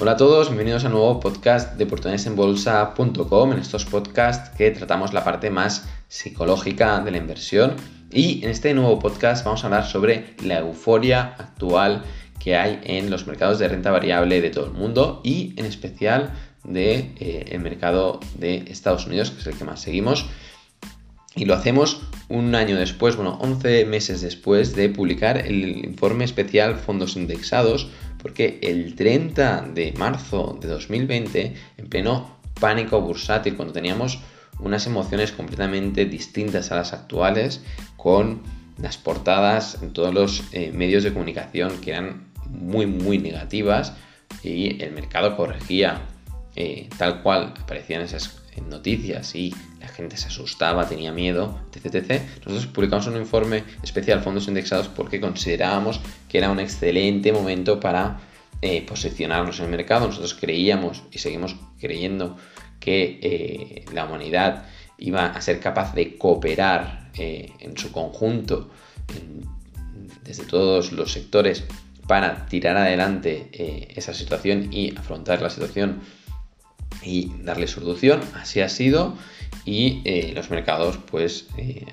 Hola a todos, bienvenidos a un nuevo podcast de oportunidadesenbolsa.com. En estos podcasts que tratamos la parte más psicológica de la inversión. Y en este nuevo podcast vamos a hablar sobre la euforia actual que hay en los mercados de renta variable de todo el mundo y en especial del de, eh, mercado de Estados Unidos, que es el que más seguimos. Y lo hacemos un año después, bueno, 11 meses después de publicar el informe especial Fondos Indexados, porque el 30 de marzo de 2020, en pleno pánico bursátil, cuando teníamos unas emociones completamente distintas a las actuales, con las portadas en todos los eh, medios de comunicación que eran muy, muy negativas y el mercado corregía eh, tal cual aparecían esas noticias y la gente se asustaba, tenía miedo, etc, Nosotros publicamos un informe especial fondos indexados porque considerábamos que era un excelente momento para eh, posicionarnos en el mercado. Nosotros creíamos y seguimos creyendo que eh, la humanidad iba a ser capaz de cooperar eh, en su conjunto desde todos los sectores para tirar adelante esa situación y afrontar la situación y darle solución. Así ha sido y eh, los mercados, pues, eh,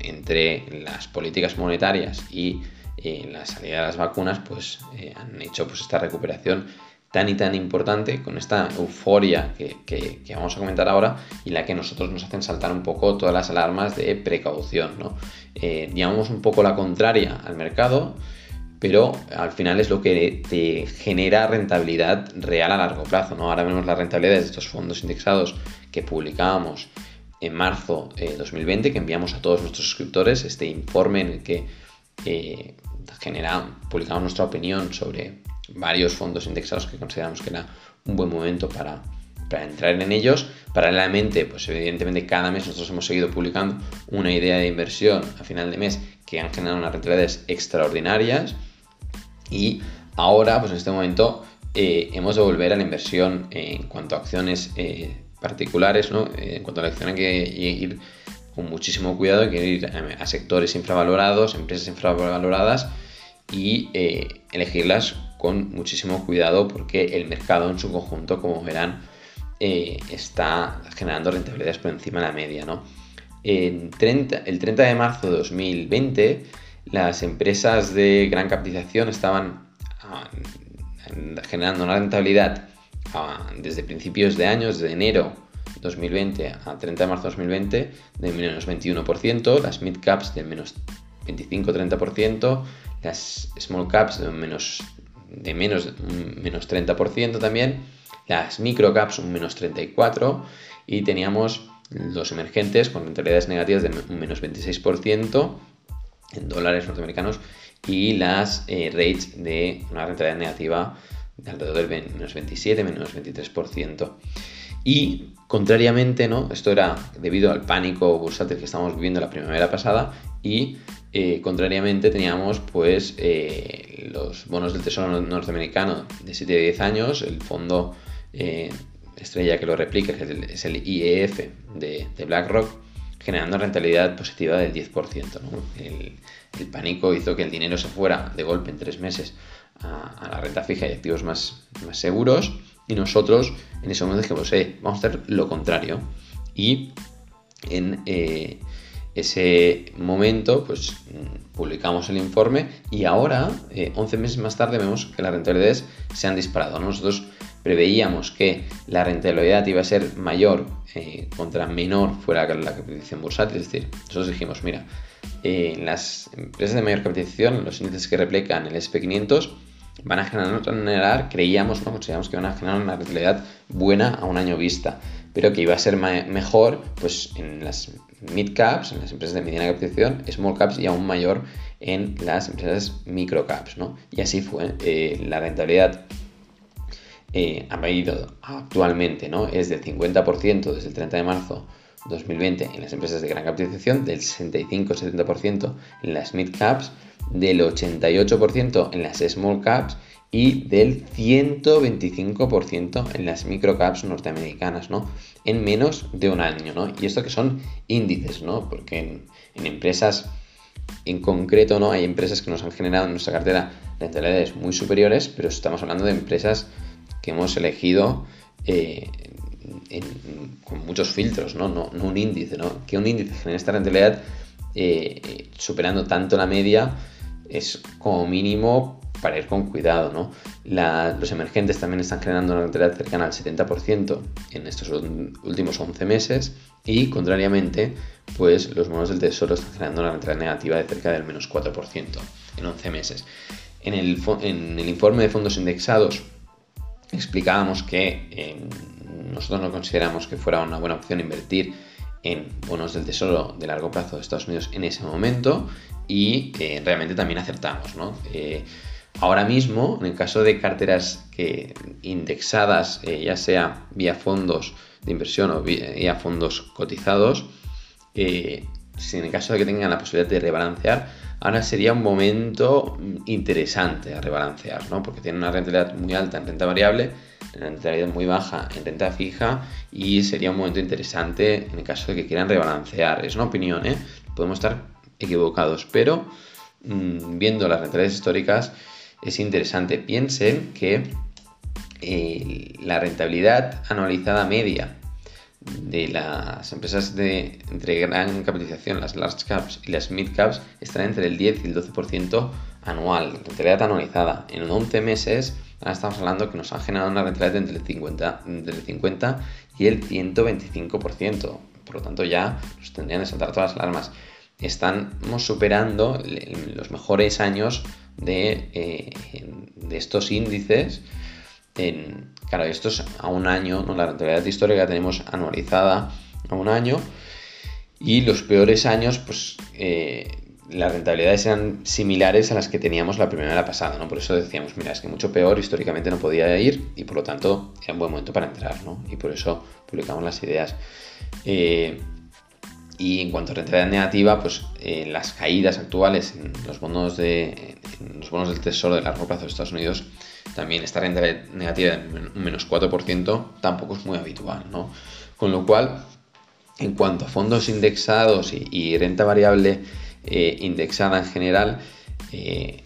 entre las políticas monetarias y eh, la salida de las vacunas, pues, han hecho pues, esta recuperación tan y tan importante con esta euforia que, vamos a comentar ahora y la que nosotros nos hacen saltar un poco todas las alarmas de precaución. ¿no? un poco la contraria al mercado pero al final es lo que te genera rentabilidad real a largo plazo. ¿no? Ahora vemos las rentabilidades de estos fondos indexados que publicábamos en marzo de 2020, que enviamos a todos nuestros suscriptores este informe en el que eh, publicamos nuestra opinión sobre varios fondos indexados que consideramos que era un buen momento para, para entrar en ellos. Paralelamente, pues evidentemente cada mes nosotros hemos seguido publicando una idea de inversión a final de mes que han generado unas rentabilidades extraordinarias y ahora, pues en este momento, eh, hemos de volver a la inversión en cuanto a acciones eh, particulares, ¿no? Eh, en cuanto a la acción hay que ir con muchísimo cuidado, hay que ir a, sectores infravalorados, empresas infravaloradas y elegirlas con muchísimo cuidado porque el mercado en su conjunto, como verán, está generando rentabilidades por encima de la media. ¿no? En 30, el 30 de marzo de 2020 las empresas de gran capitalización estaban ah, generando una rentabilidad ah, desde principios de años, de enero 2020 a 30 de marzo de 2020, de menos 21%, las mid caps de menos 25-30%, las small caps de menos, de menos, menos 30% también, las micro caps un menos 34% y teníamos los emergentes con rentabilidades negativas de un menos 26% en dólares norteamericanos y las eh, rates de una rentabilidad negativa de alrededor del menos 27, menos 23%. Y contrariamente, ¿no? Esto era debido al pánico bursátil que estamos viviendo la primavera pasada y eh, contrariamente teníamos pues eh, los bonos del tesoro norteamericano de 7 a 10 años, el fondo estrella que lo replica, que es el, IEF de BlackRock, generando rentabilidad positiva del 10%. El, pánico hizo que el dinero se fuera de golpe en tres meses a, la renta fija y activos más, seguros y nosotros en ese momento dijimos, eh, vamos a hacer lo contrario y en eh, ese momento pues publicamos el informe y ahora, 11 eh, meses más tarde, vemos que las rentabilidades se han disparado. Nosotros preveíamos que la rentabilidad iba a ser mayor eh, contra menor fuera la capitalización bursátil, es decir, nosotros dijimos, mira, eh, las empresas de mayor capitalización, los índices que replican el SP500, van a generar, creíamos, ¿no? consideramos que van a generar una rentabilidad buena a un año vista, pero que iba a ser mejor pues, en las mid caps, en las empresas de mediana capitalización, small caps y aún mayor en las empresas micro caps. ¿no? Y así fue, eh, la rentabilidad eh, ha ido actualmente, ¿no? Es del 50% desde el 30 de marzo 2020 en las empresas de gran capitalización, del 65-70% en las mid caps, del 88% en las small caps y del 125% en las micro caps norteamericanas, ¿no? En menos de un año, ¿no? Y esto que son índices, ¿no? Porque en, empresas en concreto, ¿no? Hay empresas que nos han generado en nuestra cartera rentabilidades muy superiores, pero estamos hablando de empresas que hemos elegido eh, con muchos filtros, ¿no? No, un índice, ¿no? Que un índice genere esta rentabilidad eh, superando tanto la media es como mínimo para ir con cuidado, ¿no? los emergentes también están generando una rentabilidad cercana al 70% en estos últimos 11 meses y, contrariamente, pues los bonos del tesoro están generando una rentabilidad negativa de cerca del menos 4% en 11 meses. En el, informe de fondos indexados explicábamos que nosotros no consideramos que fuera una buena opción invertir en bonos del tesoro de largo plazo de Estados Unidos en ese momento y eh, realmente también acertamos. ¿no? Eh, ahora mismo, en el caso de carteras que indexadas, ya sea vía fondos de inversión o vía fondos cotizados, si en el caso de que tengan la posibilidad de rebalancear, ahora sería un momento interesante a rebalancear, ¿no? Porque tienen una rentabilidad muy alta en renta variable, una rentabilidad muy baja en renta fija y sería un momento interesante en el caso de que quieran rebalancear. Es una opinión, ¿eh? Podemos estar equivocados, pero mm, viendo las rentabilidades históricas es interesante. Piensen que eh, la rentabilidad anualizada media de las empresas de entre gran capitalización, las large caps y las mid caps, están entre el 10 y el 12% anual, rentabilidad anualizada. En 11 meses, ahora estamos hablando que nos han generado una rentabilidad entre el 50, entre el 50 y el 125%. Por lo tanto, ya nos tendrían que saltar todas las alarmas. Estamos superando los mejores años de, eh, de estos índices en, claro, esto es a un año, ¿no? la rentabilidad histórica tenemos anualizada a un año y los peores años, pues eh, las rentabilidades eran similares a las que teníamos la primera pasada, ¿no? Por eso decíamos, mira, es que mucho peor históricamente no podía ir y por lo tanto era un buen momento para entrar, ¿no? Y por eso publicamos las ideas. Eh, y en cuanto a rentabilidad negativa, pues eh, las caídas actuales en los bonos de los bonos del tesoro de largo plazo de Estados Unidos también esta renta negativa de un menos 4% tampoco es muy habitual, ¿no? Con lo cual, en cuanto a fondos indexados y, renta variable eh, indexada en general, eh,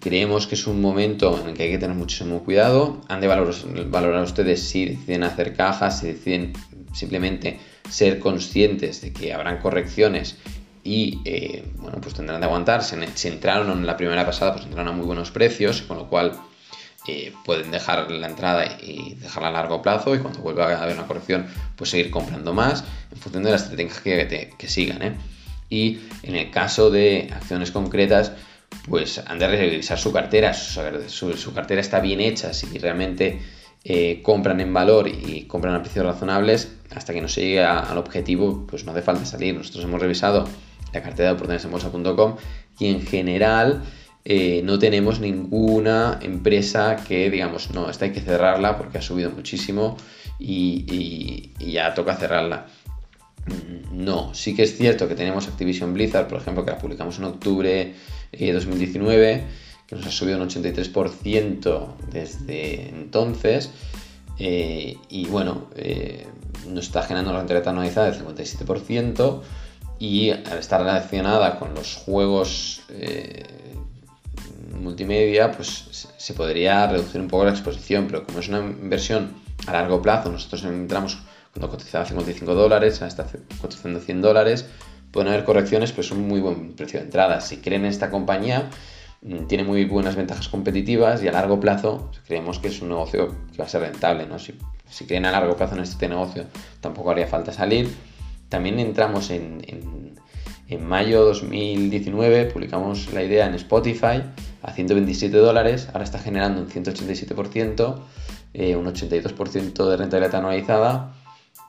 creemos que es un momento en el que hay que tener muchísimo cuidado. Han de valorar, ustedes si deciden hacer cajas, si deciden simplemente ser conscientes de que habrán correcciones y eh, bueno, pues tendrán de aguantarse. Si entraron en la primera pasada, pues entraron a muy buenos precios, con lo cual eh, pueden dejar la entrada y dejarla a largo plazo y cuando vuelva a haber una corrección pues seguir comprando más en función de las estrategias que, que sigan. ¿eh? Y en el caso de acciones concretas pues han de revisar su cartera, su, su, cartera está bien hecha, si realmente eh, compran en valor y compran a precios razonables, hasta que no se llegue al objetivo, pues no hace falta salir. Nosotros hemos revisado la cartera de oportunidades en bolsa.com y en general eh, no tenemos ninguna empresa que digamos, no, esta hay que cerrarla porque ha subido muchísimo y, ya toca cerrarla. No, sí que es cierto que tenemos Activision Blizzard, por ejemplo, que la publicamos en octubre de eh, 2019, nos ha subido un 83% desde entonces. Eh, y bueno, nos está generando una rentabilidad anualizada del 57% y al estar relacionada con los juegos multimedia, pues se podría reducir un poco la exposición, pero como es una inversión a largo plazo, nosotros entramos cuando cotizaba 55 dólares, ahora está cotizando 100 dólares, pueden haber correcciones, pero es un muy buen precio de entrada. Si creen en esta compañía, tiene muy buenas ventajas competitivas y a largo plazo creemos que es un negocio que va a ser rentable. ¿no? Si, si creen a largo plazo en este negocio, tampoco haría falta salir. También entramos en, en, en mayo 2019, publicamos la idea en Spotify a 127 dólares, ahora está generando un 187%, eh, un 82% de rentabilidad anualizada.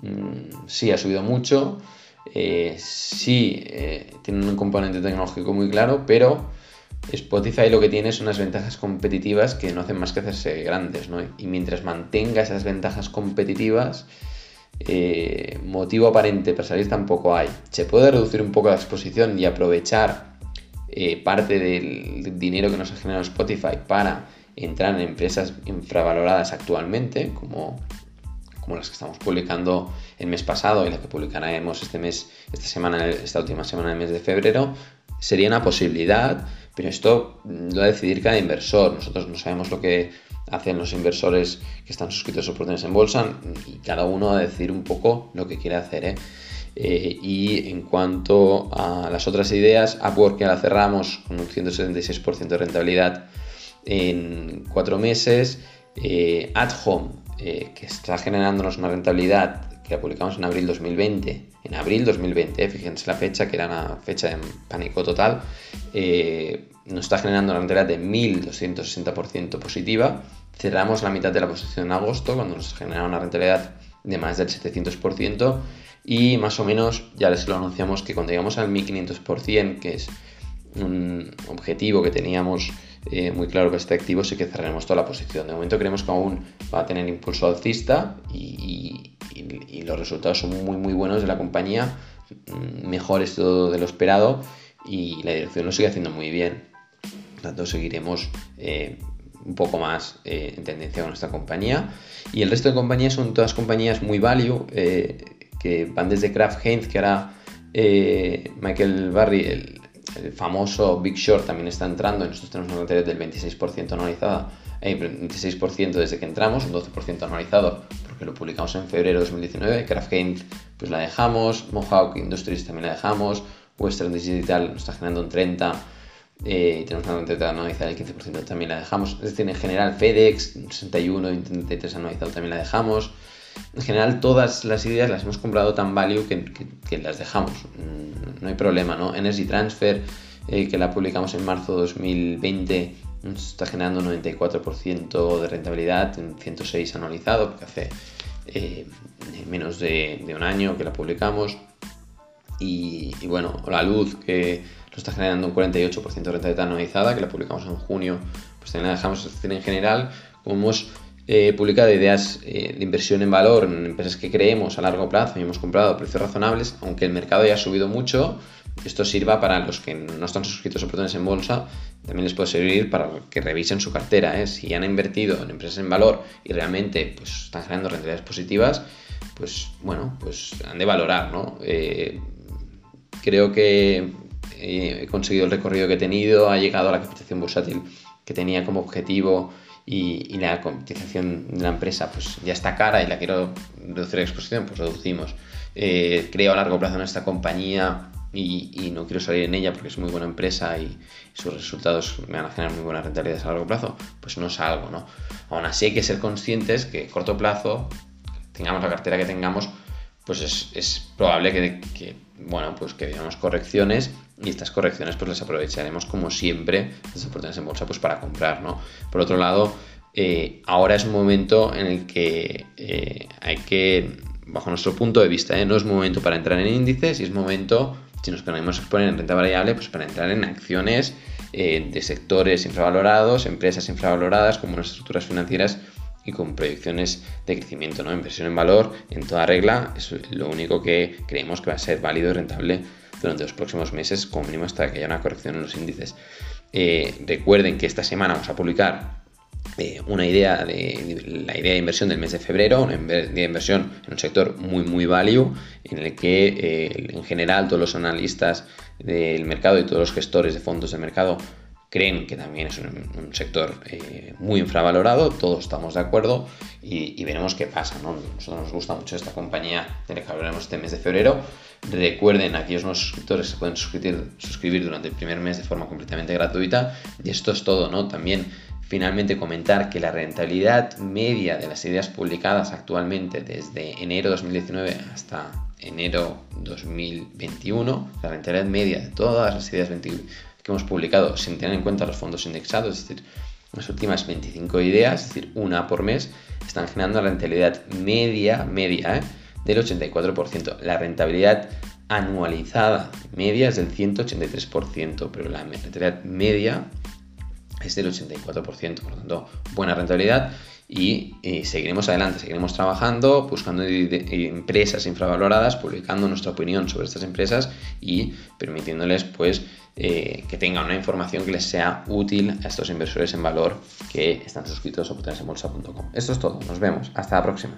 Mm, sí, ha subido mucho, eh, sí, eh, tiene un componente tecnológico muy claro, pero Spotify lo que tiene son unas ventajas competitivas que no hacen más que hacerse grandes, ¿no? Y mientras mantenga esas ventajas competitivas, motivo aparente para salir tampoco hay. Se puede reducir un poco la exposición y aprovechar eh, parte del dinero que nos ha generado Spotify para entrar en empresas infravaloradas actualmente, como, como las que estamos publicando el mes pasado y las que publicaremos este mes, esta semana, esta última semana del mes de febrero, sería una posibilidad, pero esto lo va a decidir cada inversor. Nosotros no sabemos lo que hacen los inversores que están suscritos a oportunidades en bolsa y cada uno a decir un poco lo que quiere hacer. ¿eh? Eh, y en cuanto a las otras ideas, Upwork ya la cerramos con un 176% de rentabilidad en cuatro meses. Eh, At Home, que está generándonos una rentabilidad que la publicamos en abril 2020, en abril 2020, fíjense la fecha, que era una fecha de pánico total, nos está generando una rentabilidad de 1260% positiva. Cerramos la mitad de la posición en agosto, cuando nos genera una rentabilidad de más del 700% y más o menos ya les lo anunciamos que cuando llegamos al 1500%, que es un objetivo que teníamos eh, muy claro que este activo, sí que cerraremos toda la posición. De momento creemos que aún va a tener impulso alcista y, los resultados son muy muy buenos de la compañía, mm, mejores todo de lo esperado y la dirección lo sigue haciendo muy bien. Tanto, seguiremos eh, un poco más eh, en tendencia con esta compañía. Y el resto de compañías son todas compañías muy value que van desde Kraft Heinz, que ahora eh, Michael Barry, el, famoso Big Short, también está entrando. Nosotros tenemos una rentabilidad del 26% anualizada, 26% eh, desde que entramos, un 12% anualizado, porque lo publicamos en febrero de 2019. Kraft Heinz, pues la dejamos. Mohawk Industries también la dejamos. Western Digital nos está generando un 30%. Eh, tenemos una rentabilidad anualizada del 15%, también la dejamos. Es decir, en general, FedEx, 61 y 33 anualizado también la dejamos en general todas las ideas las hemos comprado tan value que, las dejamos. Mm, no hay problema, ¿no? Energy Transfer, eh, que la publicamos en marzo de 2020, está generando un 94% de rentabilidad, en 106 anualizado, porque hace eh, menos de, un año que la publicamos. Y, bueno, la luz, que lo está generando un 48% de rentabilidad anualizada, que la publicamos en junio, pues también la dejamos. en general, como hemos eh, publicado ideas eh, de inversión en valor en empresas que creemos a largo plazo y hemos comprado a precios razonables, aunque el mercado haya subido mucho, esto sirva para los que no están suscritos a oportunidades en bolsa, también les puede servir para que revisen su cartera. ¿eh? Si han invertido en empresas en valor y realmente pues, están generando rentabilidades positivas, pues bueno, pues han de valorar, ¿no? creo que he conseguido el recorrido que he tenido, ha llegado a la capitalización bursátil que tenía como objetivo y, la cotización de la empresa pues ya está cara y la quiero reducir la exposición, pues reducimos. Eh, creo a largo plazo en esta compañía y, no quiero salir en ella porque es muy buena empresa y, sus resultados me van a generar muy buenas rentabilidades a largo plazo, pues no salgo, ¿no? Aún así hay que ser conscientes que a corto plazo, tengamos la cartera que tengamos, pues es, probable que, bueno, pues que veamos correcciones y estas correcciones pues las aprovecharemos como siempre, las oportunidades en bolsa pues para comprar, ¿no? Por otro lado, eh, ahora es un momento en el que eh, hay que, bajo nuestro punto de vista, ¿eh? no es momento para entrar en índices y es momento, si nos ponemos en renta variable, pues para entrar en acciones de sectores infravalorados, empresas infravaloradas como unas estructuras financieras y con proyecciones de crecimiento, ¿no? Inversión en valor en toda regla es lo único que creemos que va a ser válido y rentable durante los próximos meses, como mínimo hasta que haya una corrección en los índices. Eh, recuerden que esta semana vamos a publicar eh, una idea de, la idea de inversión del mes de febrero, una idea de inversión en un sector muy muy value, en el que eh, en general todos los analistas del mercado y todos los gestores de fondos de mercado creen que también es un, sector muy infravalorado, todos estamos de acuerdo y, veremos qué pasa. ¿no? Nosotros nos gusta mucho esta compañía de la que hablaremos este mes de febrero Recuerden, aquellos nuevos suscriptores se pueden suscribir, suscribir durante el primer mes de forma completamente gratuita. Y esto es todo, ¿no? También finalmente comentar que la rentabilidad media de las ideas publicadas actualmente desde enero 2019 hasta enero 2021, la rentabilidad media de todas las ideas que hemos publicado sin tener en cuenta los fondos indexados, es decir, las últimas 25 ideas, es decir, una por mes, están generando la rentabilidad media, media, ¿eh? del 84%. La rentabilidad anualizada media es del 183%, pero la rentabilidad media es del 84%, por lo tanto, buena rentabilidad y, seguiremos adelante, seguiremos trabajando, buscando empresas infravaloradas, publicando nuestra opinión sobre estas empresas y permitiéndoles pues eh, que tengan una información que les sea útil a estos inversores en valor que están suscritos a potenciabolsa.com. Esto es todo, nos vemos, hasta la próxima.